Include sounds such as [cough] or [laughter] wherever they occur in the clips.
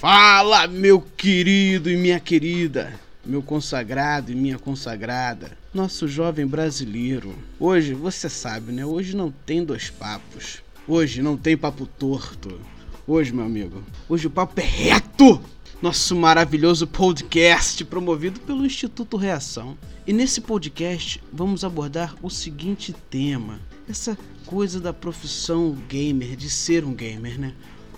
Fala, meu querido e minha querida, meu consagrado e minha consagrada, nosso jovem brasileiro. Hoje, você sabe, né? Hoje não tem dois papos. Hoje não tem papo torto. Hoje, meu amigo, hoje o papo é reto. Nosso maravilhoso podcast promovido pelo Instituto Reação. E nesse podcast vamos abordar o seguinte tema: essa coisa da profissão gamer, de ser um gamer, né?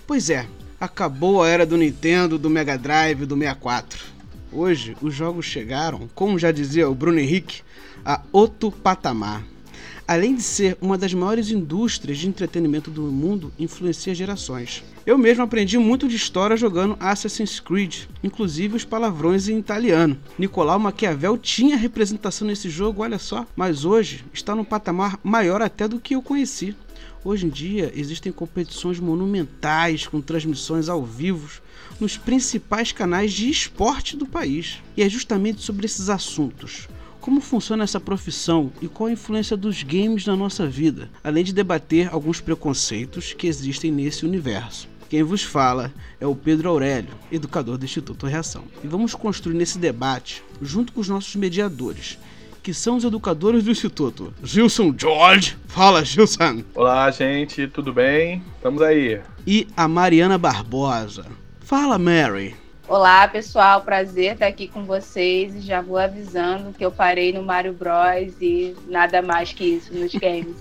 Pois é, acabou a era do Nintendo, do Mega Drive, do 64. Hoje, os jogos chegaram, como já dizia o Bruno Henrique, a outro patamar. Além de ser uma das maiores indústrias de entretenimento do mundo, influencia gerações. Eu mesmo aprendi muito de história jogando Assassin's Creed, inclusive os palavrões em italiano. Nicolau Maquiavel tinha representação nesse jogo, olha só, mas hoje está num patamar maior até do que eu conheci. Hoje em dia existem competições monumentais com transmissões ao vivo nos principais canais de esporte do país. E é justamente sobre esses assuntos. Como funciona essa profissão e qual a influência dos games na nossa vida, além de debater alguns preconceitos que existem nesse universo. Quem vos fala é o Pedro Aurélio, educador do Instituto Reação. E vamos construir nesse debate, junto com os nossos mediadores, que são os educadores do Instituto. Gilson George. Fala, Gilson. Olá, gente, tudo bem? Estamos aí. E a Mariana Barbosa. Fala, Mary. Olá, pessoal, prazer estar aqui com vocês. Já vou avisando que eu parei no Mario Bros e nada mais que isso nos games.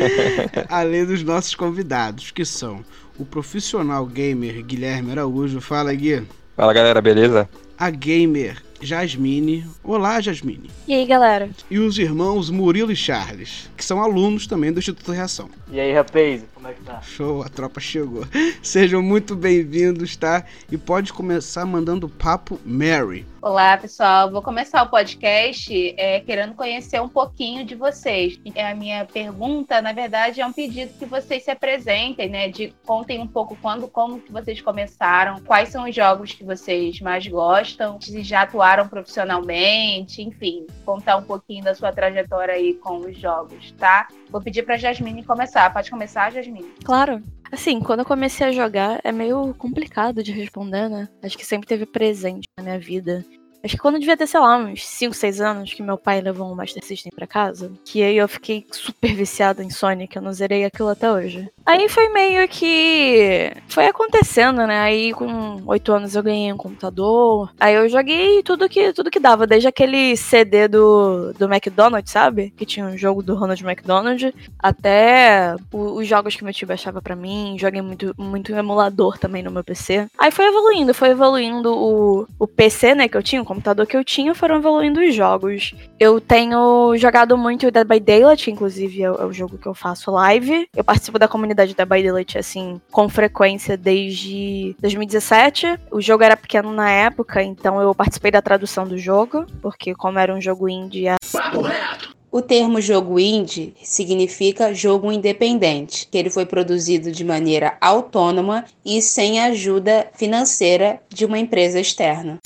[laughs] Além dos nossos convidados, que são o profissional gamer Guilherme Araújo. Fala, Gui. Fala, galera, beleza? A gamer Jasmine. Olá, Jasmine. E aí, galera? E os irmãos Murilo e Charles, que são alunos também do Instituto Reação. E aí, rapaz, como é que tá? Show, a tropa chegou. [laughs] Sejam muito bem-vindos, tá? E pode começar mandando papo Mary. Olá, pessoal. Vou começar o podcast é, querendo conhecer um pouquinho de vocês. É a minha pergunta, na verdade, é um pedido que vocês se apresentem, né? De contem um pouco quando, como que vocês começaram, quais são os jogos que vocês mais gostam, se já atuaram profissionalmente, enfim, contar um pouquinho da sua trajetória aí com os jogos, tá? Vou pedir para Jasmine começar. Pode começar, Jasmine? Claro. Assim, quando eu comecei a jogar, é meio complicado de responder, né? Acho que sempre teve presente na minha vida. Acho que quando eu devia ter, sei lá, uns 5, 6 anos, que meu pai levou um Master System pra casa, que aí eu fiquei super viciada em Sonic, eu não zerei aquilo até hoje. Aí foi meio que. Foi acontecendo, né? Aí com 8 anos eu ganhei um computador. Aí eu joguei tudo que, tudo que dava, desde aquele CD do, do McDonald's, sabe? Que tinha um jogo do Ronald McDonald, até o, os jogos que meu tio baixava pra mim. Joguei muito, muito emulador também no meu PC. Aí foi evoluindo, foi evoluindo o, o PC, né? Que eu tinha, o computador que eu tinha, foram evoluindo os jogos. Eu tenho jogado muito Dead by Daylight, inclusive é, é o jogo que eu faço live. Eu participo da comunidade Dead by Daylight, assim, com frequência desde 2017. O jogo era pequeno na época, então eu participei da tradução do jogo, porque como era um jogo indie... Reto! O termo jogo indie significa jogo independente, que ele foi produzido de maneira autônoma e sem ajuda financeira de uma empresa externa.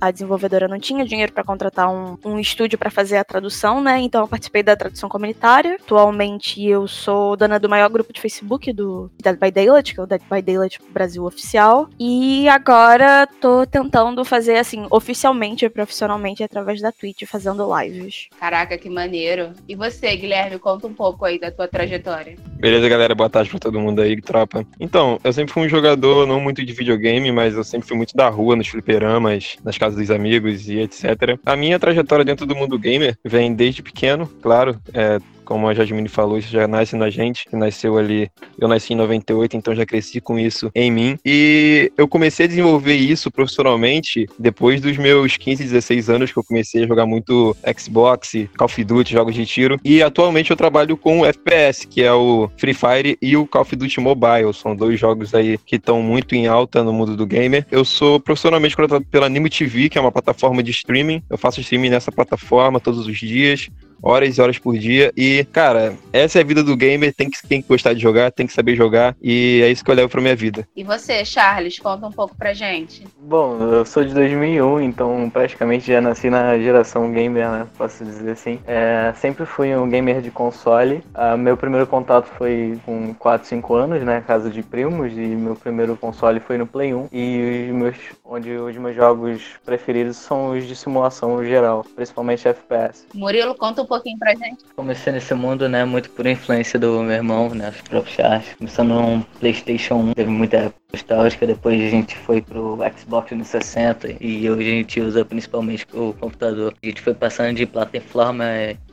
A desenvolvedora não tinha dinheiro para contratar um, um estúdio para fazer a tradução, né? Então eu participei da tradução comunitária. Atualmente eu sou dona do maior grupo de Facebook do Dead by Daylight, que é o Dead by Daylight Brasil Oficial. E agora tô tentando fazer assim, oficialmente e profissionalmente através da Twitch, fazendo lives. Caraca, que maneiro. E você, Guilherme, conta um pouco aí da tua trajetória. Beleza, galera? Boa tarde pra todo mundo aí, tropa. Então, eu sempre fui um jogador não muito de videogame, mas eu sempre fui muito da rua, nos fliperamas, nas casas dos amigos e etc. A minha trajetória dentro do mundo gamer vem desde pequeno, claro. É, como a Jasmine falou, isso já nasce na gente, que nasceu ali, eu nasci em 98, então já cresci com isso em mim. E eu comecei a desenvolver isso profissionalmente depois dos meus 15, 16 anos que eu comecei a jogar muito Xbox, Call of Duty, jogos de tiro. E atualmente eu trabalho com o FPS, que é o Free Fire e o Call of Duty Mobile. São dois jogos aí que estão muito em alta no mundo do gamer. Eu sou profissionalmente contratado pela Animo TV, que é uma plataforma de streaming. Eu faço streaming nessa plataforma todos os dias horas e horas por dia. E, cara, essa é a vida do gamer, tem que, tem que gostar de jogar, tem que saber jogar, e é isso que eu levo pra minha vida. E você, Charles, conta um pouco pra gente. Bom, eu sou de 2001, então praticamente já nasci na geração gamer, né? Posso dizer assim. É, sempre fui um gamer de console. Ah, meu primeiro contato foi com 4, 5 anos, né? Casa de primos, e meu primeiro console foi no Play 1. E os meus, onde os meus jogos preferidos são os de simulação geral, principalmente FPS. Murilo, conta um pouquinho pra gente. Comecei nesse mundo, né, muito por influência do meu irmão, né, os próprios Charles. Começando no PlayStation 1, teve muita época nostálgica, depois a gente foi pro Xbox 360 e hoje a gente usa principalmente o computador. A gente foi passando de plataforma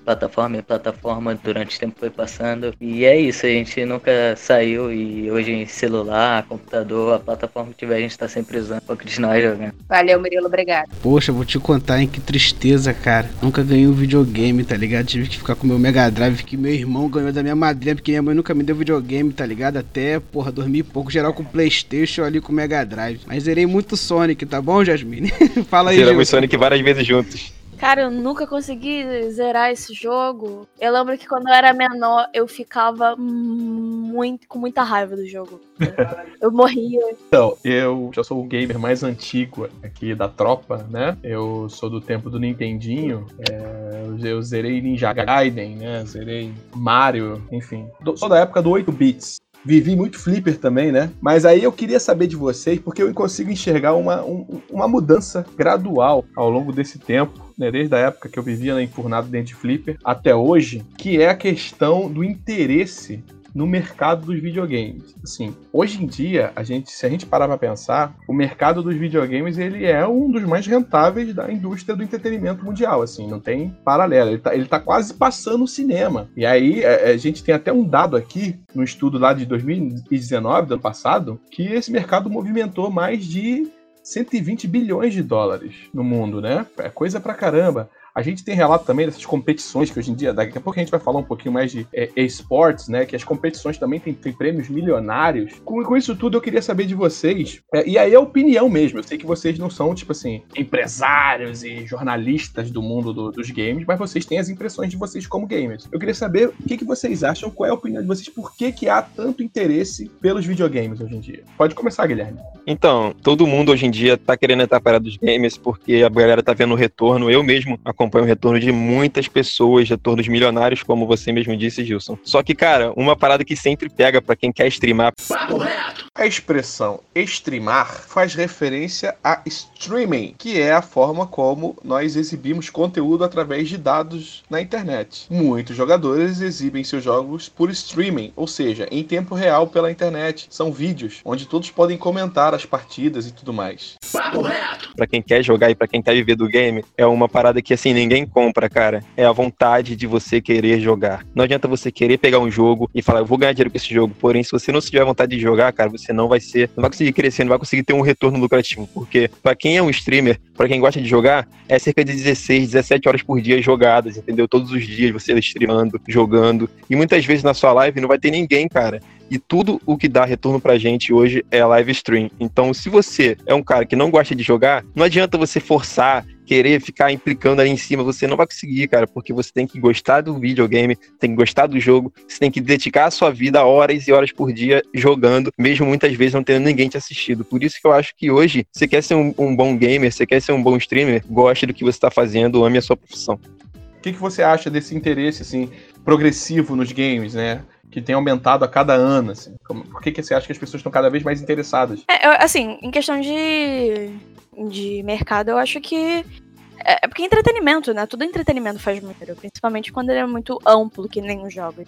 plataforma em plataforma durante o tempo foi passando. E é isso, a gente nunca saiu e hoje em celular, computador, a plataforma que tiver, a gente tá sempre usando pra continuar jogando. Valeu, Murilo, obrigado. Poxa, vou te contar, hein, que tristeza, cara. Nunca ganhei um videogame, tá ligado? Tive que ficar com meu Mega Drive, que meu irmão ganhou da minha madrinha, porque minha mãe nunca me deu videogame, tá ligado? Até, porra, dormi pouco, geral com Playstation ali com Mega Drive. Mas zerei muito Sonic, tá bom, Jasmine? [laughs] Fala aí, Zeramos. Sonic várias vezes juntos. Cara, eu nunca consegui zerar esse jogo. Eu lembro que quando eu era menor, eu ficava muito, com muita raiva do jogo. [laughs] Eu morria. Então, eu já sou o gamer mais antigo aqui da tropa, né? Eu sou do tempo do Nintendinho. É, eu- zerei Ninja Gaiden, né? Zerei Mario, enfim. Sou da época do 8 bits. Vivi muito flipper também, né? Mas aí eu queria saber de vocês, porque eu consigo enxergar uma, um- uma mudança gradual ao longo desse tempo, né? Desde a época que eu vivia na enfurnado dentro de flipper até hoje, que é a questão do interesse no mercado dos videogames. Assim, hoje em dia, a gente, se a gente parar pra pensar, o mercado dos videogames ele é um dos mais rentáveis da indústria do entretenimento mundial, assim, não tem paralelo. Ele tá, ele tá quase passando o cinema. E aí, é, a gente tem até um dado aqui, no estudo lá de 2019, do ano passado, que esse mercado movimentou mais de 120 bilhões de dólares no mundo, né? É coisa pra caramba. A gente tem relato também dessas competições que hoje em dia, daqui a pouco a gente vai falar um pouquinho mais de é, esportes, né? Que as competições também têm, têm prêmios milionários. Com, com isso tudo, eu queria saber de vocês, é, e aí é opinião mesmo. Eu sei que vocês não são, tipo assim, empresários e jornalistas do mundo do- dos games, mas vocês têm as impressões de vocês como gamers. Eu queria saber o que, que vocês acham, qual é a opinião de vocês, por que, que há tanto interesse pelos videogames hoje em dia. Pode começar, Guilherme. Então, todo mundo hoje em dia tá querendo entrar para dos games porque a galera tá vendo o retorno. Eu mesmo acompanho o retorno de muitas pessoas, retornos milionários, como você mesmo disse, Gilson. Só que, cara, uma parada que sempre pega pra quem quer streamar, Papo reto. A expressão streamar faz referência a streaming, que é a forma como nós exibimos conteúdo através de dados na internet. Muitos jogadores exibem seus jogos por streaming, ou seja, em tempo real pela internet. São vídeos onde todos podem comentar as partidas e tudo mais. Papo reto. pra quem quer jogar e pra quem quer viver do game, é uma parada que assim ninguém compra, cara. É a vontade de você querer jogar. Não adianta você querer pegar um jogo e falar, eu vou ganhar dinheiro com esse jogo. Porém, se você não tiver vontade de jogar, cara, você não vai ser, não vai conseguir crescer, não vai conseguir ter um retorno lucrativo, porque pra quem é um streamer, pra quem gosta de jogar, é cerca de 16, 17 horas por dia jogadas, entendeu? Todos os dias você streamando, jogando, e muitas vezes na sua live não vai ter ninguém, cara. E tudo o que dá retorno pra gente hoje é live stream. Então, se você é um cara que não gosta de jogar, não adianta você forçar, querer ficar implicando ali em cima, você não vai conseguir, cara, porque você tem que gostar do videogame, tem que gostar do jogo, você tem que dedicar a sua vida horas e horas por dia jogando, mesmo muitas vezes não tendo ninguém te assistindo. Por isso que eu acho que hoje, você quer ser um, um bom gamer, você quer ser um bom streamer, goste do que você tá fazendo, ame a sua profissão. O que, que você acha desse interesse assim progressivo nos games, né? Que tem aumentado a cada ano, assim. Por que, que você acha que as pessoas estão cada vez mais interessadas? É, eu- assim, em questão de, de mercado, eu acho que. É é porque entretenimento, né? Tudo entretenimento faz muito, principalmente quando ele é muito amplo, que nem os jogos.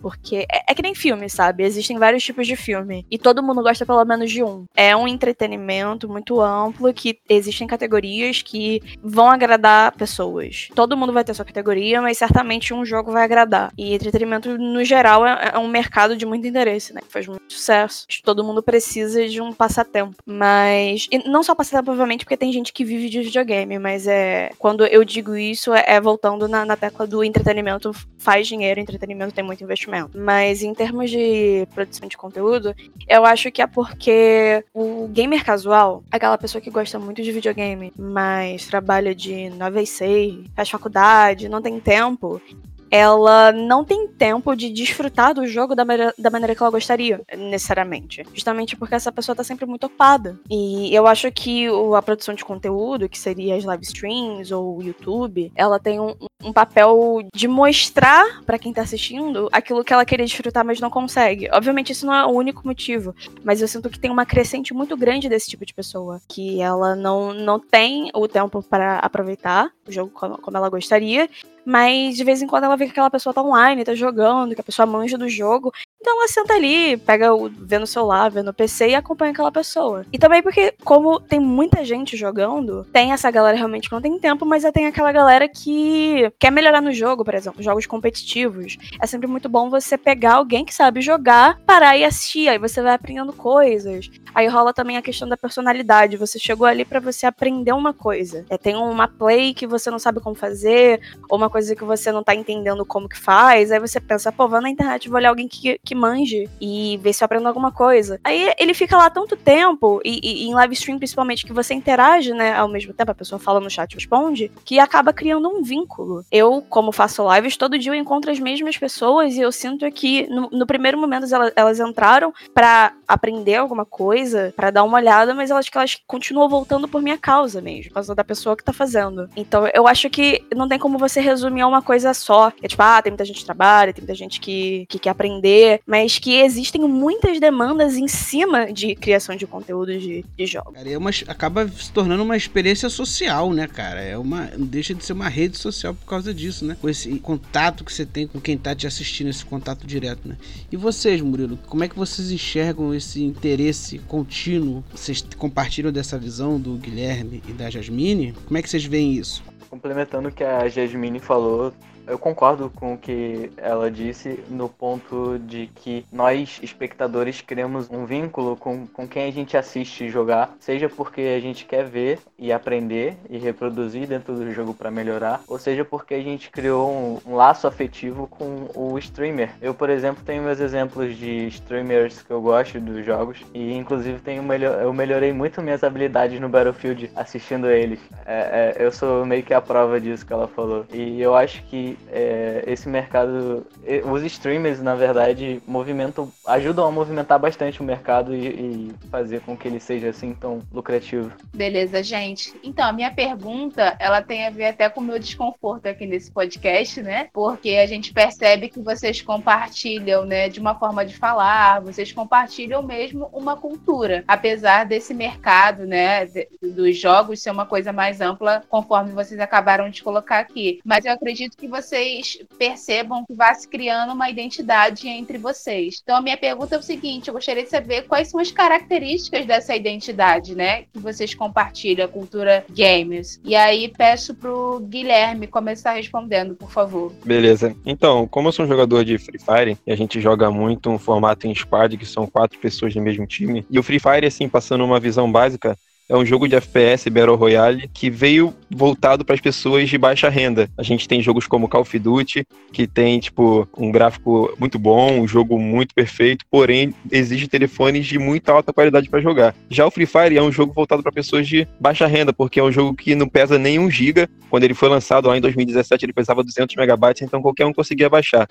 Porque é, é que nem filme, sabe? Existem vários tipos de filme. E todo mundo gosta pelo menos de um. É um entretenimento muito amplo que existem categorias que vão agradar pessoas. Todo mundo vai ter sua categoria, mas certamente um jogo vai agradar. E entretenimento, no geral, é, é um mercado de muito interesse, né? Faz muito sucesso. Todo mundo precisa de um passatempo. Mas. E não só passatempo, obviamente, porque tem gente que vive de videogame, mas é. Quando eu digo isso, é, é voltando na, na tecla do entretenimento faz dinheiro, entretenimento tem muito investimento. Mas em termos de produção de conteúdo, eu acho que é porque o gamer casual, aquela pessoa que gosta muito de videogame, mas trabalha de 9 a 6, faz faculdade, não tem tempo, ela não tem tempo de desfrutar do jogo da, maneira, da maneira que ela gostaria, necessariamente. Justamente porque essa pessoa tá sempre muito ocupada. E eu acho que a produção de conteúdo, que seria as live streams ou o YouTube, ela tem um, um papel de mostrar para quem tá assistindo aquilo que ela queria desfrutar, mas não consegue. Obviamente, isso não é o único motivo, mas eu sinto que tem uma crescente muito grande desse tipo de pessoa, que ela não, não tem o tempo para aproveitar o jogo como, como ela gostaria, mas de vez em quando ela vê que aquela pessoa tá online, tá jogando, que a pessoa manja do jogo. Então ela senta ali, pega o, vê no celular, vê no PC e acompanha aquela pessoa. E também porque, como tem muita gente jogando, tem essa galera realmente que não tem tempo, mas tem aquela galera que quer melhorar no jogo, por exemplo, jogos competitivos. É sempre muito bom você pegar alguém que sabe jogar, parar e assistir. Aí você vai aprendendo coisas. Aí rola também a questão da personalidade. Você chegou ali para você aprender uma coisa. É, tem uma play que você não sabe como fazer, ou uma coisa que você não tá entendendo como que faz. Aí você pensa, pô, vou na internet, vou olhar alguém que, que manje e ver se eu aprendo alguma coisa. Aí ele fica lá tanto tempo, e, e, em live stream principalmente, que você interage, né, ao mesmo tempo, a pessoa fala no chat e responde, que acaba criando um vínculo. Eu, como faço lives, todo dia eu encontro as mesmas pessoas e eu sinto que no, no primeiro momento elas, elas entraram para aprender alguma coisa, para dar uma olhada, mas elas que elas continuam voltando por minha causa mesmo, por causa da pessoa que tá fazendo. Então eu acho que não tem como você resumir uma coisa só. É tipo, ah, tem muita gente que trabalha, tem muita gente que, que quer aprender, mas que existem muitas demandas em cima de criação de conteúdo de, de jogos. Cara, é uma, acaba se tornando uma experiência social, né, cara? É uma, não deixa de ser uma rede social por causa disso, né? Com esse contato que você tem com quem tá te assistindo, esse contato direto, né? E vocês, Murilo, como é que vocês enxergam esse interesse contínuo? Vocês compartilham dessa visão do Guilherme e da Jasmine? Como é que vocês veem isso? Complementando o que a Jasmine falou, eu concordo com o que ela disse no ponto de que nós, espectadores, criamos um vínculo com, com quem a gente assiste jogar, seja porque a gente quer ver e aprender e reproduzir dentro do jogo para melhorar, ou seja porque a gente criou um, um, laço afetivo com o streamer. Eu, por exemplo, tenho meus exemplos de streamers que eu gosto dos jogos e, inclusive, tenho melhor, eu melhorei muito minhas habilidades no Battlefield assistindo eles. É, é, eu sou meio que a prova disso que ela falou. E eu acho que é, esse mercado, os streamers, na verdade, movimentam, ajudam a movimentar bastante o mercado e, e, fazer com que ele seja assim tão lucrativo. Beleza, gente. Então, a minha pergunta, ela tem a ver até com o meu desconforto aqui nesse podcast, né? Porque a gente percebe que vocês compartilham, né, de uma forma de falar, vocês compartilham mesmo uma cultura, apesar desse mercado, né, dos jogos ser uma coisa mais ampla, conforme vocês acabaram de colocar aqui. Mas eu acredito que percebam que vai se criando uma identidade entre vocês. Então, a minha pergunta é o seguinte: eu gostaria de saber quais são as características dessa identidade, né? Que vocês compartilham, a cultura games. E aí, peço pro Guilherme começar respondendo, por favor. Beleza. Então, como eu sou um jogador de Free Fire, e a gente joga muito um formato em squad, que são quatro pessoas no mesmo time, e o Free Fire, assim, passando uma visão básica, é um jogo de FPS Battle Royale que veio voltado para as pessoas de baixa renda. A gente tem jogos como Call of Duty, que tem tipo um gráfico muito bom, um jogo muito perfeito, porém exige telefones de muita alta qualidade para jogar. Já o Free Fire é um jogo voltado para pessoas de baixa renda, porque é um jogo que não pesa nem um giga. Quando ele foi lançado lá em 2017, ele pesava 200 megabytes, então qualquer um conseguia baixar.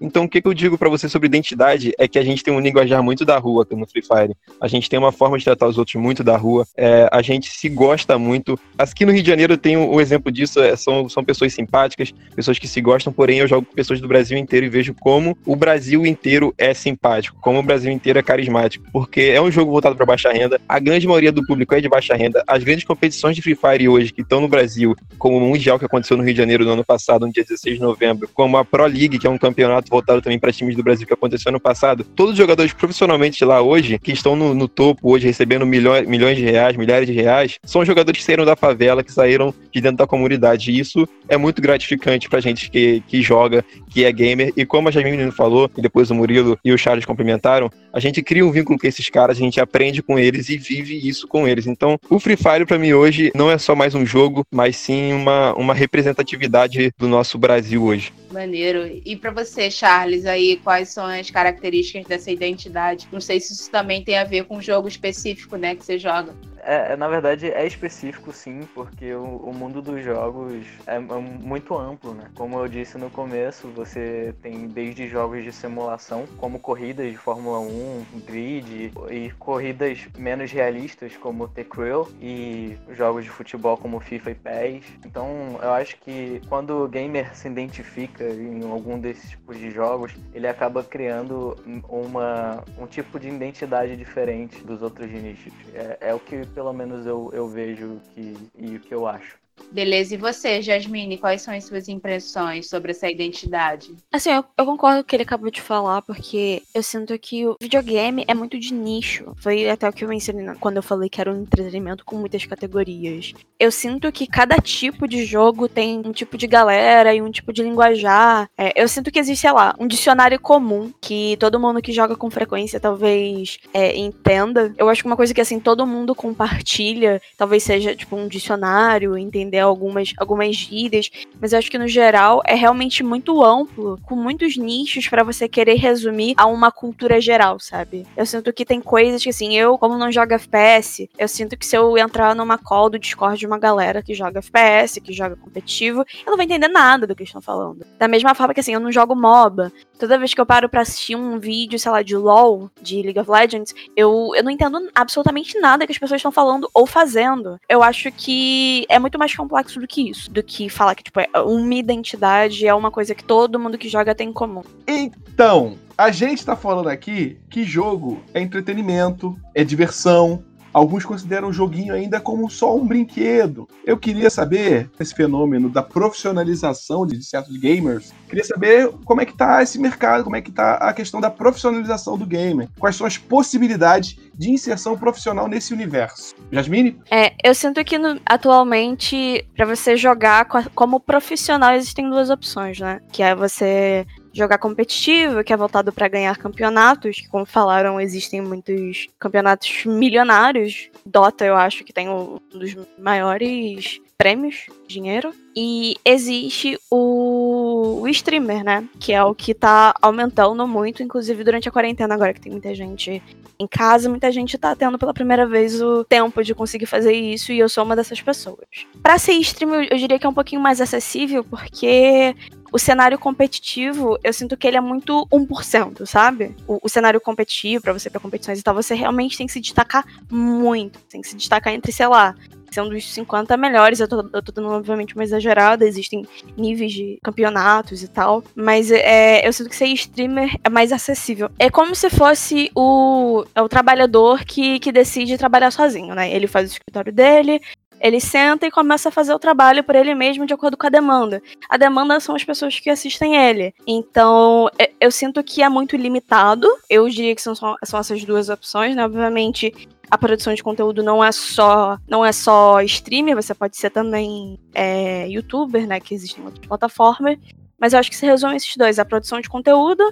Então, o que, que eu digo para você sobre identidade é que a gente tem um linguajar muito da rua no Free Fire. A gente tem uma forma de tratar os outros muito da rua. É, a gente se gosta muito. Aqui no Rio de Janeiro tem um, um exemplo disso. É, são, são pessoas simpáticas, pessoas que se gostam, porém eu jogo com pessoas do Brasil inteiro e vejo como o Brasil inteiro é simpático, como o Brasil inteiro é carismático. Porque é um jogo voltado para baixa renda. A grande maioria do público é de baixa renda. As grandes competições de Free Fire hoje que estão no Brasil, como o Mundial que aconteceu no Rio de Janeiro no ano passado, no dia 16 de novembro, como a Pro League, que é um campeonato voltado também para times do Brasil que aconteceu ano passado. Todos os jogadores profissionalmente lá hoje, que estão no, no topo hoje, recebendo milhões, milhões de reais, milhares de reais, são jogadores que saíram da favela, que saíram de dentro da comunidade. E isso é muito gratificante pra gente que, que joga, que é gamer. E como a Jasmine falou, e depois o Murilo e o Charles complementaram, a gente cria um vínculo com esses caras, a gente aprende com eles e vive isso com eles. Então, o Free Fire para mim hoje não é só mais um jogo, mas sim uma, uma representatividade do nosso Brasil hoje. Maneiro. E para você, Charles, aí quais são as características dessa identidade? Não sei se isso também tem a ver com o jogo específico, né, que você joga. É, na verdade é específico sim, porque o, o mundo dos jogos é, é, muito amplo, né? Como eu disse no começo, você tem desde jogos de simulação, como corridas de Fórmula 1, grid, e corridas menos realistas, como The Crew, e jogos de futebol como FIFA e PES. Então eu acho que quando o gamer se identifica em algum desses tipos de jogos, ele acaba criando uma, um tipo de identidade diferente dos outros nichos. É, é o que pelo menos eu, eu vejo que, e o que eu acho. Beleza, e você, Jasmine, quais são as suas impressões sobre essa identidade? Assim, eu, eu, concordo com o que ele acabou de falar, porque eu sinto que o videogame é muito de nicho. Foi até o que eu mencionei quando eu falei que era um entretenimento com muitas categorias. Eu sinto que cada tipo de jogo tem um tipo de galera e um tipo de linguajar. É, eu sinto que existe, sei lá, um dicionário comum que todo mundo que joga com frequência talvez é, entenda. Eu acho que uma coisa que, assim, todo mundo compartilha, talvez seja, tipo, um dicionário, entender algumas, algumas gírias, mas eu acho que no geral é realmente muito amplo, com muitos nichos para você querer resumir a uma cultura geral, sabe? Eu sinto que tem coisas que, assim, eu, como não jogo FPS, eu sinto que se eu entrar numa call do Discord de uma galera que joga FPS, que joga competitivo, eu não vou entender nada do que estão falando. Da mesma forma que, assim, eu não jogo MOBA. Toda vez que eu paro pra assistir um vídeo, sei lá, de LoL, de League of Legends, eu, eu não entendo absolutamente nada que as pessoas estão falando ou fazendo. Eu acho que é muito mais complexo do que isso. Do que falar que, tipo, é uma identidade é uma coisa que todo mundo que joga tem em comum. Então, a gente tá falando aqui que jogo é entretenimento, é diversão, Alguns consideram o joguinho ainda como só um brinquedo. Eu queria saber esse fenômeno da profissionalização de certos gamers. Queria saber como é que tá esse mercado, como é que tá a questão da profissionalização do gamer. Quais são as possibilidades de inserção profissional nesse universo. Jasmine? É, eu sinto que no, atualmente, para você jogar como profissional, existem duas opções, né? Que é você jogar competitivo, que é voltado para ganhar campeonatos, que como falaram, existem muitos campeonatos milionários. Dota, eu acho que tem um dos maiores prêmios, dinheiro. E existe o, o streamer, né? Que é o que tá aumentando muito, inclusive durante a quarentena, agora que tem muita gente em casa, muita gente tá tendo pela primeira vez o tempo de conseguir fazer isso, e eu sou uma dessas pessoas. Para ser streamer, eu diria que é um pouquinho mais acessível, porque o cenário competitivo, eu sinto que ele é muito 1%, sabe? O, o cenário competitivo, para você pra competições e tal, você realmente tem que se destacar muito. Tem que se destacar entre, sei lá, ser um dos 50 melhores. Eu tô, eu tô dando, obviamente, uma exagerada, existem níveis de campeonatos e tal. Mas é, eu sinto que ser streamer é mais acessível. É como se fosse o, é o trabalhador que, que decide trabalhar sozinho, né? Ele faz o escritório dele, ele senta e começa a fazer o trabalho por ele mesmo de acordo com a demanda. A demanda são as pessoas que assistem ele. Então, eu sinto que é muito limitado. Eu diria que são, são essas duas opções, né? Obviamente, a produção de conteúdo não é só não é só streamer, você pode ser também é, youtuber, né? Que existem outras plataformas. Mas eu acho que se resume esses dois: a produção de conteúdo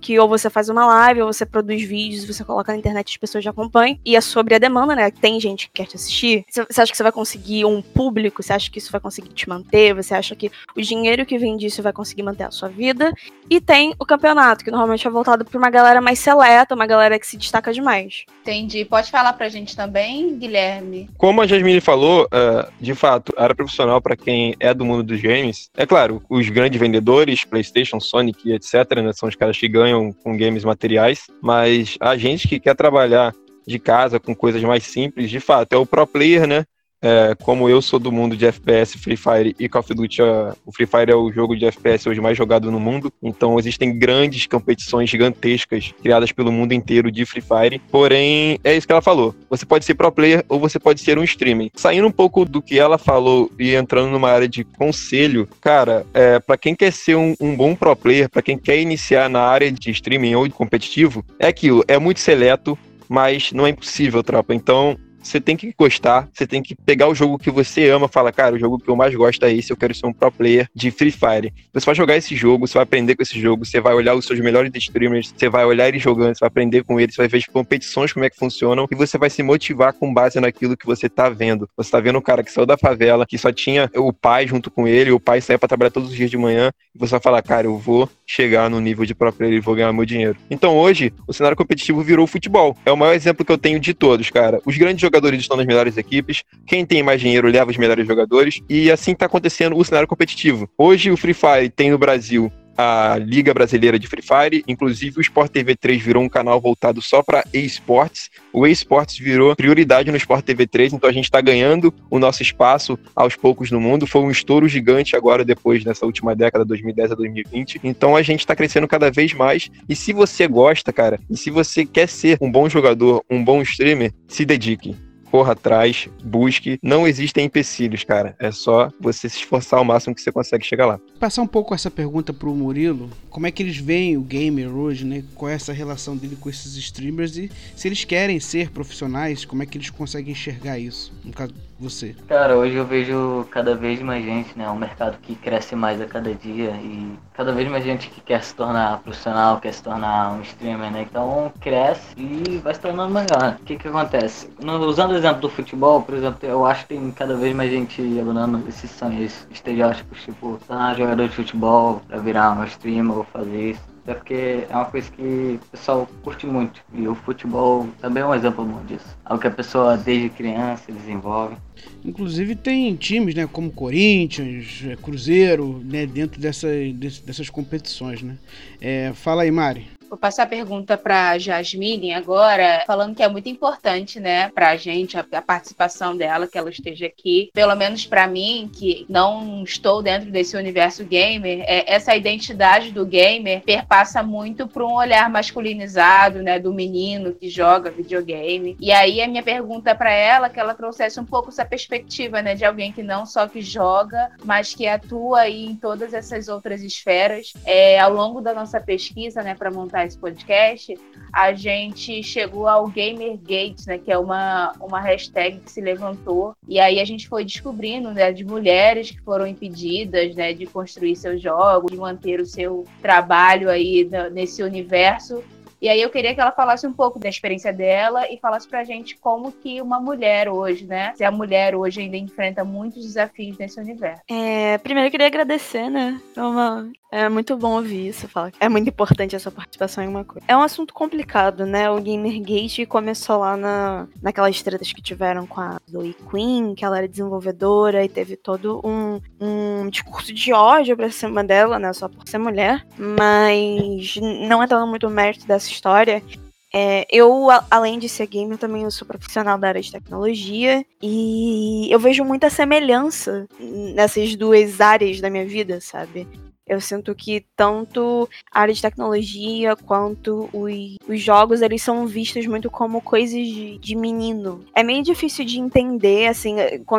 que ou você faz uma live, ou você produz vídeos, você coloca na internet as pessoas já acompanham. E é sobre a demanda, né? Tem gente que quer te assistir. Você acha que você vai conseguir um público? Você acha que isso vai conseguir te manter? Você acha que o dinheiro que vem disso vai conseguir manter a sua vida? E tem o campeonato, que normalmente é voltado para uma galera mais seleta, uma galera que se destaca demais. Entendi. Pode falar pra gente também, Guilherme? Como a Jasmine falou, uh, de fato, a área profissional para quem é do mundo dos games, é claro, os grandes vendedores, PlayStation, Sonic, etc., né, são os caras que ganham com games materiais, mas a gente que quer trabalhar de casa com coisas mais simples, de fato, é o pro player, né? É, como eu sou do mundo de FPS, Free Fire e Call of Duty, o Free Fire é o jogo de FPS hoje mais jogado no mundo, então existem grandes competições gigantescas criadas pelo mundo inteiro de Free Fire, porém, é isso que ela falou, você pode ser pro player ou você pode ser um streaming. Saindo um pouco do que ela falou e entrando numa área de conselho, cara, é, para quem quer ser um, um bom pro player, para quem quer iniciar na área de streaming ou de competitivo, é aquilo, é muito seleto, mas não é impossível, tropa. Então, você tem que gostar, você tem que pegar o jogo que você ama, falar, cara, o jogo que eu mais gosto é esse, eu quero ser um pro player de Free Fire. Você vai jogar esse jogo, você vai aprender com esse jogo, você vai olhar os seus melhores streamers, você vai olhar eles jogando, você vai aprender com eles, você vai ver as competições como é que funcionam e você vai se motivar com base naquilo que você tá vendo. Você tá vendo um cara que saiu da favela, que só tinha o pai junto com ele, o pai saía para trabalhar todos os dias de manhã, e você vai falar, cara, eu vou chegar no nível de pro player e vou ganhar meu dinheiro. Então hoje, o cenário competitivo virou futebol. É o maior exemplo que eu tenho de todos, cara. Os grandes jogadores estão nas melhores equipes, quem tem mais dinheiro leva os melhores jogadores, e assim tá acontecendo o cenário competitivo. Hoje o Free Fire tem no Brasil a Liga Brasileira de Free Fire, inclusive o Sport TV 3 virou um canal voltado só para esportes. O esportes virou prioridade no Sport TV 3, então a gente está ganhando o nosso espaço aos poucos no mundo. Foi um estouro gigante agora depois dessa última década, 2010 a 2020. Então a gente está crescendo cada vez mais. E se você gosta, cara, e se você quer ser um bom jogador, um bom streamer, se dedique corra atrás, busque. Não existem empecilhos, cara. É só você se esforçar ao máximo que você consegue chegar lá. Passar um pouco essa pergunta pro Murilo, como é que eles veem o gamer hoje, né? Qual é essa relação dele com esses streamers e se eles querem ser profissionais, como é que eles conseguem enxergar isso? No caso, você. Cara, hoje eu vejo cada vez mais gente, né? Um mercado que cresce mais a cada dia e cada vez mais gente que quer se tornar profissional, quer se tornar um streamer, né? Então cresce e vai se tornando melhor. O que que acontece? No, usando o exemplo do futebol, por exemplo, eu acho que tem cada vez mais gente abandonando esses sonhos estereótipos, tipo, tornar jogador de futebol pra virar um streamer ou fazer isso. Até porque é uma coisa que o pessoal curte muito. E o futebol também é um exemplo bom disso. Algo que a pessoa desde criança desenvolve. Inclusive tem times, né, como Corinthians, é, Cruzeiro, né, dentro dessa, dessas competições, né. É, fala aí, Mari. Vou passar a pergunta para Jasmine agora, falando que é muito importante, né, para a gente, a, participação dela, que ela esteja aqui. Pelo menos para mim, que não estou dentro desse universo gamer, é, essa identidade do gamer perpassa muito para um olhar masculinizado, né, do menino que joga videogame. E aí a minha pergunta para ela, que ela trouxesse um pouco essa perspectiva, né, de alguém que não só que joga, mas que atua aí em todas essas outras esferas. É, ao longo da nossa pesquisa, né, para montar esse podcast, a gente chegou ao Gamergate, né, que é uma, uma hashtag que se levantou, e aí a gente foi descobrindo, né, de mulheres que foram impedidas, né, de construir seus jogos, de manter o seu trabalho aí nesse universo, e aí eu queria que ela falasse um pouco da experiência dela e falasse pra gente como que uma mulher hoje, né? Se a mulher hoje ainda enfrenta muitos desafios nesse universo. É, primeiro eu queria agradecer, né? É, uma, é muito bom ouvir isso, falar. É muito importante essa participação em uma coisa. É um assunto complicado, né? O Gamergate começou lá na, naquelas tretas que tiveram com a Zoe Queen, que ela era desenvolvedora e teve todo um, um discurso de ódio pra cima dela, né? Só por ser mulher. Mas não entrando muito mérito dessa essa história. É, eu, além de ser gamer, também eu sou profissional da área de tecnologia e eu vejo muita semelhança nessas duas áreas da minha vida, sabe? Eu sinto que tanto a área de tecnologia quanto os, os jogos, eles são vistos muito como coisas de, de menino. É meio difícil de entender, assim,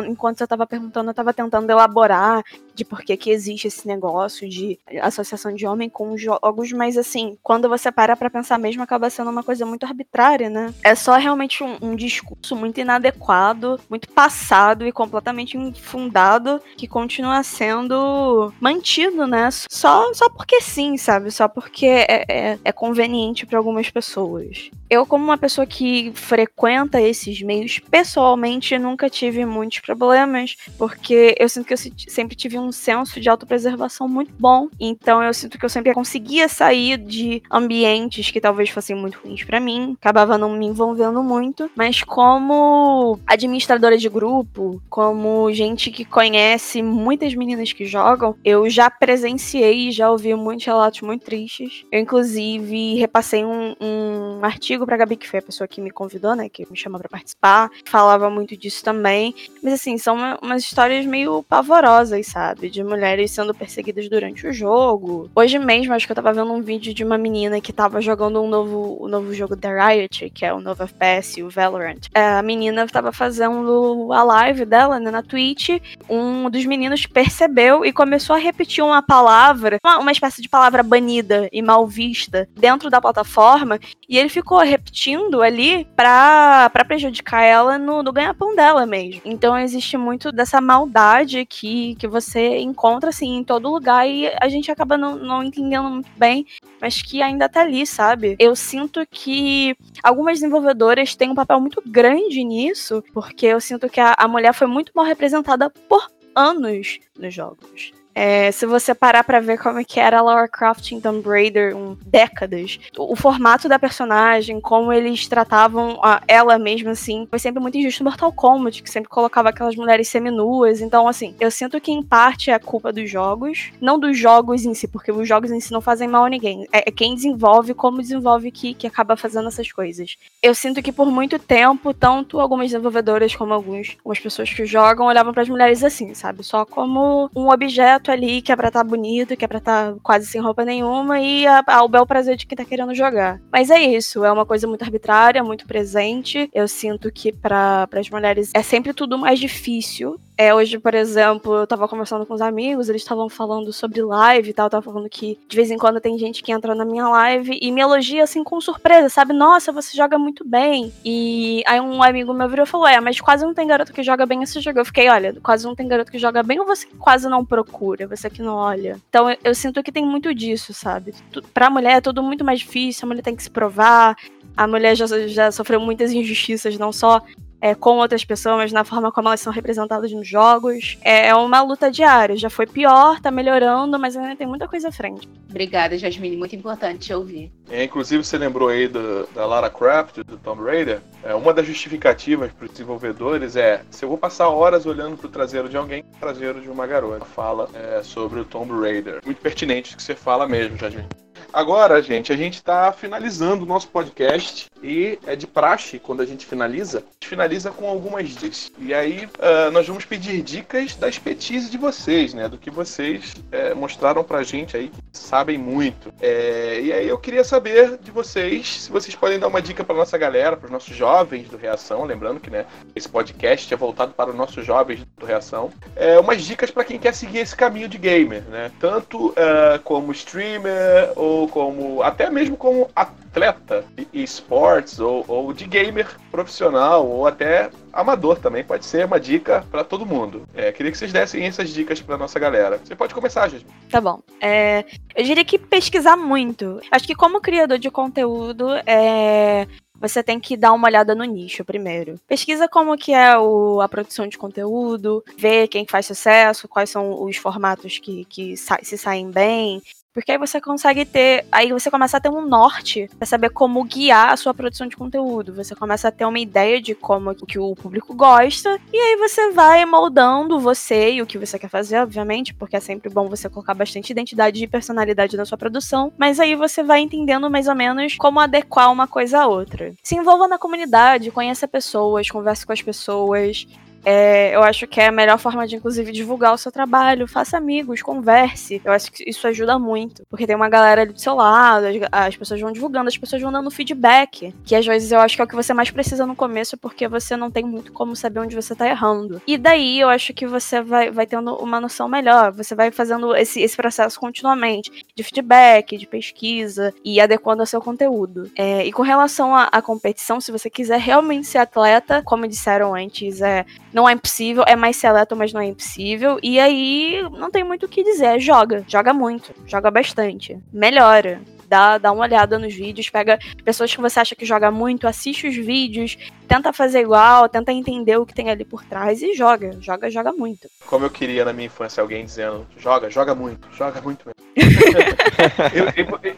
enquanto eu tava perguntando, eu tava tentando elaborar de por que, que existe esse negócio de associação de homem com jogos, mas assim, quando você para pra pensar mesmo, acaba sendo uma coisa muito arbitrária, né? É só realmente um, um discurso muito inadequado, muito passado e completamente infundado que continua sendo mantido, né? Só, só porque sim, sabe? Só porque é, é, é conveniente para algumas pessoas. Eu, como uma pessoa que frequenta esses meios, pessoalmente nunca tive muitos problemas, porque eu sinto que eu sempre tive um senso de autopreservação muito bom. Então eu sinto que eu sempre conseguia sair de ambientes que talvez fossem muito ruins para mim, acabava não me envolvendo muito, mas como administradora de grupo, como gente que conhece muitas meninas que jogam, eu já presenciei e já ouvi muitos relatos muito tristes. Eu, inclusive, repassei um, um artigo pra Gabi, que foi a pessoa que me convidou, né? Que me chamou pra participar. Falava muito disso também. Mas, assim, são uma, umas histórias meio pavorosas, sabe? De mulheres sendo perseguidas durante o jogo. Hoje mesmo, acho que eu tava vendo um vídeo de uma menina que tava jogando um novo, um novo jogo da Riot, que é o novo FPS, o Valorant. É, a menina tava fazendo a live dela, né, na Twitch. Um dos meninos percebeu e começou a repetir uma palavra, uma, uma espécie de palavra banida e mal vista dentro da plataforma. E ele ficou repetindo ali pra, pra prejudicar ela no, no ganha-pão dela mesmo. Então existe muito dessa maldade que, que você encontra, assim, em todo lugar e a gente acaba não, não entendendo muito bem, mas que ainda tá ali, sabe? Eu sinto que algumas desenvolvedoras têm um papel muito grande nisso, porque eu sinto que a, a mulher foi muito mal representada por anos nos jogos. É, se você parar para ver como é que era Lara Croft em Tomb Raider, um, décadas, o, o, formato da personagem, como eles tratavam a, ela mesma, assim, foi sempre muito injusto Mortal Kombat, que sempre colocava aquelas mulheres seminuas. Então, assim, eu sinto que em parte é culpa dos jogos, não dos jogos em si, porque os jogos em si não fazem mal a ninguém. É, é quem desenvolve, como desenvolve que, que acaba fazendo essas coisas. Eu sinto que por muito tempo, tanto algumas desenvolvedoras como alguns, algumas pessoas que jogam olhavam para as mulheres assim, sabe? Só como um objeto ali que é pra estar tá bonito, que é pra estar tá quase sem roupa nenhuma e ao bel prazer de quem tá querendo jogar. Mas é isso, é uma coisa muito arbitrária, muito presente. Eu sinto que para as mulheres é sempre tudo mais difícil é, hoje, por exemplo, eu tava conversando com os amigos, eles estavam falando sobre live e tal, tava falando que de vez em quando tem gente que entra na minha live e me elogia assim com surpresa, sabe? Nossa, você joga muito bem. E aí um amigo meu virou e falou: É, mas quase não tem garoto que joga bem esse jogo. Eu fiquei, olha, quase não tem garoto que joga bem ou você quase não procura, você que não olha. Então eu, eu sinto que tem muito disso, sabe? Pra mulher é tudo muito mais difícil, a mulher tem que se provar, a mulher já, já sofreu muitas injustiças, não só é, com outras pessoas, na forma como elas são representadas nos jogos. É, é uma luta diária. Já foi pior, tá melhorando, mas ainda tem muita coisa à frente. Obrigada, Jasmine. Muito importante ouvir. É, inclusive, você lembrou aí do, da Lara Croft, do Tomb Raider. É, uma das justificativas para os desenvolvedores é: se eu vou passar horas olhando para o traseiro de alguém, o traseiro de uma garota. Fala é, sobre o Tomb Raider. Muito pertinente o que você fala mesmo, Jasmine. Agora, gente, a gente está finalizando o nosso podcast e é de praxe, quando a gente finaliza, a gente finaliza com algumas dicas. E aí uh, nós vamos pedir dicas da expertise de vocês, né? Do que vocês é, mostraram pra gente aí, que sabem muito. É, e aí eu queria saber de vocês, se vocês podem dar uma dica pra nossa galera, para os nossos jovens do Reação, lembrando que né, esse podcast é voltado para os nossos jovens do Reação. É, umas dicas para quem quer seguir esse caminho de gamer, né? Tanto uh, como streamer ou como até mesmo como atleta e esportes ou, ou de gamer profissional ou até amador também pode ser uma dica para todo mundo. É, queria que vocês dessem essas dicas para nossa galera. Você pode começar, gente. Tá bom. É, eu diria que pesquisar muito. Acho que como criador de conteúdo, é, você tem que dar uma olhada no nicho primeiro. Pesquisa como que é o, a produção de conteúdo, ver quem faz sucesso, quais são os formatos que, que sa se saem bem, porque aí você consegue ter. Aí você começa a ter um norte para saber como guiar a sua produção de conteúdo. Você começa a ter uma ideia de como que o público gosta. E aí você vai moldando você e o que você quer fazer, obviamente, porque é sempre bom você colocar bastante identidade e personalidade na sua produção. Mas aí você vai entendendo mais ou menos como adequar uma coisa a outra. Se envolva na comunidade, conheça pessoas, converse com as pessoas. É, eu acho que é a melhor forma de, inclusive, divulgar o seu trabalho. Faça amigos, converse. Eu acho que isso ajuda muito. Porque tem uma galera ali do seu lado, as, as, pessoas vão divulgando, as pessoas vão dando feedback. Que às vezes eu acho que é o que você mais precisa no começo, porque você não tem muito como saber onde você tá errando. E daí eu acho que você vai, vai tendo uma noção melhor. Você vai fazendo esse, esse processo continuamente de feedback, de pesquisa e adequando ao seu conteúdo. É, e com relação à competição, se você quiser realmente ser atleta, como disseram antes, é não é impossível, é mais seleto, mas não é impossível. E aí não tem muito o que dizer, joga, joga muito, joga bastante, melhora. Dá, dá uma olhada nos vídeos, pega pessoas que você acha que joga muito, assiste os vídeos, tenta fazer igual, tenta entender o que tem ali por trás e joga, joga, joga muito. Como eu queria na minha infância alguém dizendo, joga, joga muito, joga muito mesmo. [laughs]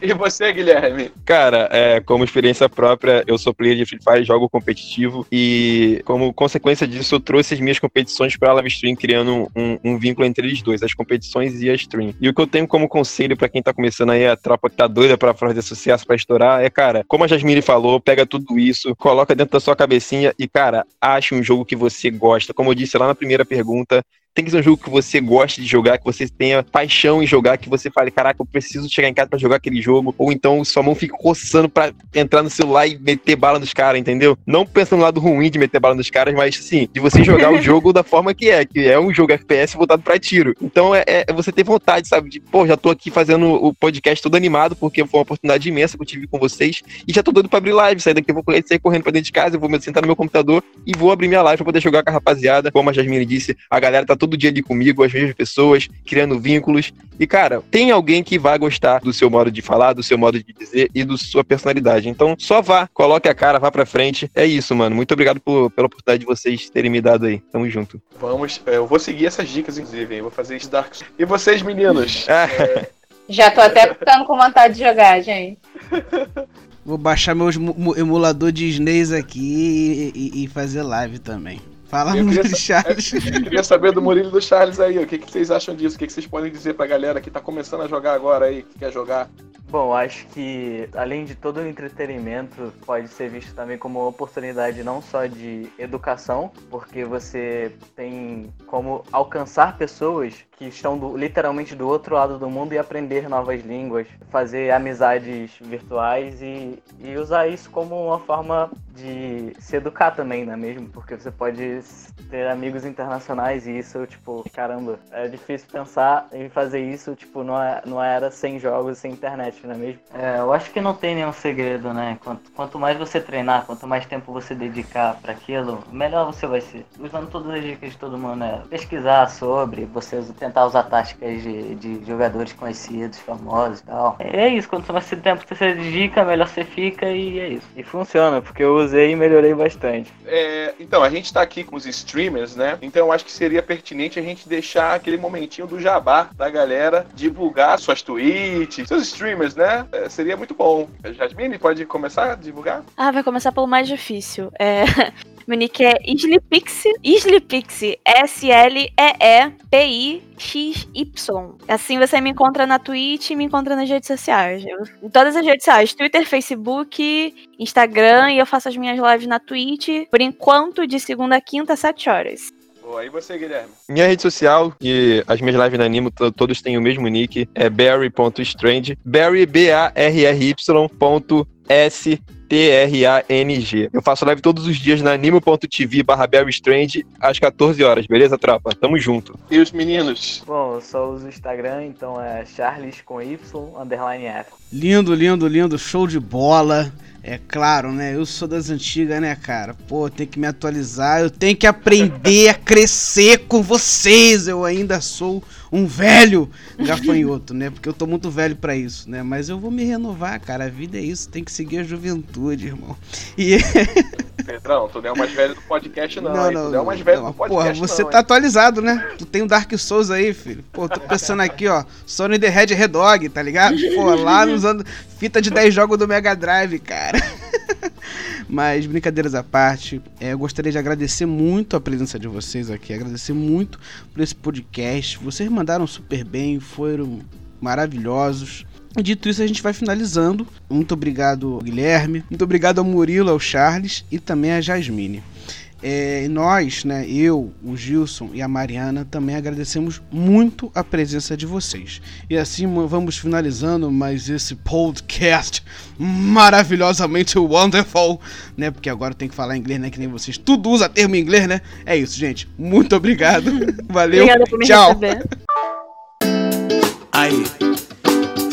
e, e, você, Guilherme? Cara, é, como experiência própria, eu sou player de Free Fire, jogo competitivo e, como consequência disso, eu trouxe as minhas competições para a Live Stream, criando um, um, vínculo entre eles dois, as competições e a stream. E o que eu tenho como conselho para quem tá começando aí, a tropa que tá doida para fazer sucesso, para estourar, é, cara, como a Jasmine falou, pega tudo isso, coloca dentro da sua cabecinha e, cara, ache um jogo que você gosta. Como eu disse lá na primeira pergunta, tem que ser um jogo que você goste de jogar, que você tenha paixão em jogar, que você fale, caraca, eu preciso chegar em casa para jogar aquele jogo, ou então sua mão fica coçando para entrar no celular e meter bala nos caras, entendeu? Não pensando no lado ruim de meter bala nos caras, mas assim, de você jogar o [laughs] jogo da forma que é, que é um jogo FPS voltado para tiro. Então é, é, você ter vontade, sabe, de, pô, já tô aqui fazendo o podcast todo animado, porque foi uma oportunidade imensa que eu tive com vocês, e já tô doido pra abrir live, sair daqui, eu vou sair correndo pra dentro de casa, eu vou me sentar no meu computador e vou abrir minha live pra poder jogar com a rapaziada. Como a Jasmine disse, a galera tá todo dia ali comigo, as mesmas pessoas, criando vínculos. E, cara, tem alguém que vai gostar do seu modo de falar, do seu modo de dizer e da sua personalidade. Então, só vá, coloque a cara, vá pra frente. É isso, mano. Muito obrigado por, pela oportunidade de vocês terem me dado aí. Tamo junto. Vamos, é, eu vou seguir essas dicas, inclusive, hein? Vou fazer isso Dark E vocês, meninos? [laughs] é... [laughs] Já tô até ficando com vontade de jogar, gente. Vou baixar meu emulador de SNES aqui e, e, e fazer live também. Fala, eu queria, Charles. Eu queria saber do Murilo e do Charles aí, o que, que vocês acham disso? O que, que vocês podem dizer pra galera que tá começando a jogar agora aí, que quer jogar? Bom, acho que além de todo o entretenimento, pode ser visto também como uma oportunidade não só de educação, porque você tem como alcançar pessoas que estão do, literalmente do outro lado do mundo e aprender novas línguas, fazer amizades virtuais e, e usar isso como uma forma de se educar também, não é mesmo? Porque você pode ter amigos internacionais e isso, tipo, caramba, é difícil pensar em fazer isso, tipo, numa, numa era sem jogos, sem internet não é mesmo? É, eu acho que não tem nenhum segredo, né? Quanto, quanto mais você treinar, quanto mais tempo você dedicar para aquilo, melhor você vai ser. Usando todas as dicas de todo mundo, né? Pesquisar sobre, você tentar usar táticas de, de jogadores conhecidos, famosos e tal. É isso, quanto mais tempo você dedica, melhor você fica e é isso. E funciona, porque eu usei e melhorei bastante. É, então, a gente tá aqui com os streamers, né? Então eu acho que seria pertinente a gente deixar aquele momentinho do jabá da galera divulgar suas tweets, seus streamers né? É, seria muito bom. Jasmine, pode começar a divulgar? Ah, vai começar pelo mais difícil. É... [laughs] Meu nick é Islipix, Islipix, S-L-E-E-P-I-X-Y. Assim você me encontra na Twitch e me encontra nas redes sociais. Eu, em todas as redes sociais, Twitter, Facebook, Instagram, e eu faço as minhas lives na Twitch, por enquanto, de segunda a quinta, às 7 horas. Boa, e você, Guilherme? Minha rede social e as minhas lives na Animo, todos têm o mesmo nick, é barry.strange, barry, B-A-R-R-Y, ponto S T-R-A-N-G. Eu faço live todos os dias na animo.tv barra Strange às 14 horas, beleza, tropa? Tamo junto. E os meninos? Bom, eu só uso o Instagram, então é charles com Y, underline F. Lindo, lindo, lindo, show de bola. É claro, né? Eu sou das antigas, né, cara? Pô, tem que me atualizar, eu tenho que aprender a crescer com vocês. Eu ainda sou um velho gafanhoto, né? Porque eu tô muito velho para isso, né? Mas eu vou me renovar, cara. A vida é isso, tem que seguir a juventude, irmão. E [laughs] Pedrão, tu não é o mais velho do podcast, não. Não, não, tu não é o mais velho não, do podcast. Porra, você não, tá hein? atualizado, né? Tu tem o Dark Souls aí, filho. Pô, tô pensando aqui, ó. Sony The Red Red Dog, tá ligado? Pô, lá nos anos. Fita de 10 jogos do Mega Drive, cara. [laughs] Mas, brincadeiras à parte, é, eu gostaria de agradecer muito a presença de vocês aqui, agradecer muito por esse podcast. Vocês mandaram super bem, foram maravilhosos. Dito isso, a gente vai finalizando. Muito obrigado, Guilherme. Muito obrigado ao Murilo, ao Charles e também a Jasmine. É, nós, né, eu, o Gilson e a Mariana, também agradecemos muito a presença de vocês. E assim vamos finalizando mais esse podcast maravilhosamente wonderful, né? Porque agora tem que falar inglês, né? Que nem vocês. Tudo usa termo em inglês, né? É isso, gente. Muito obrigado. [laughs] Valeu. Tchau. Aí,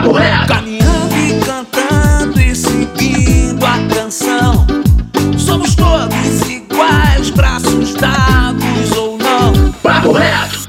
papo reto. Caminhando e cantando e seguindo a canção. Somos todos iguais, braços dados ou não. Papo reto.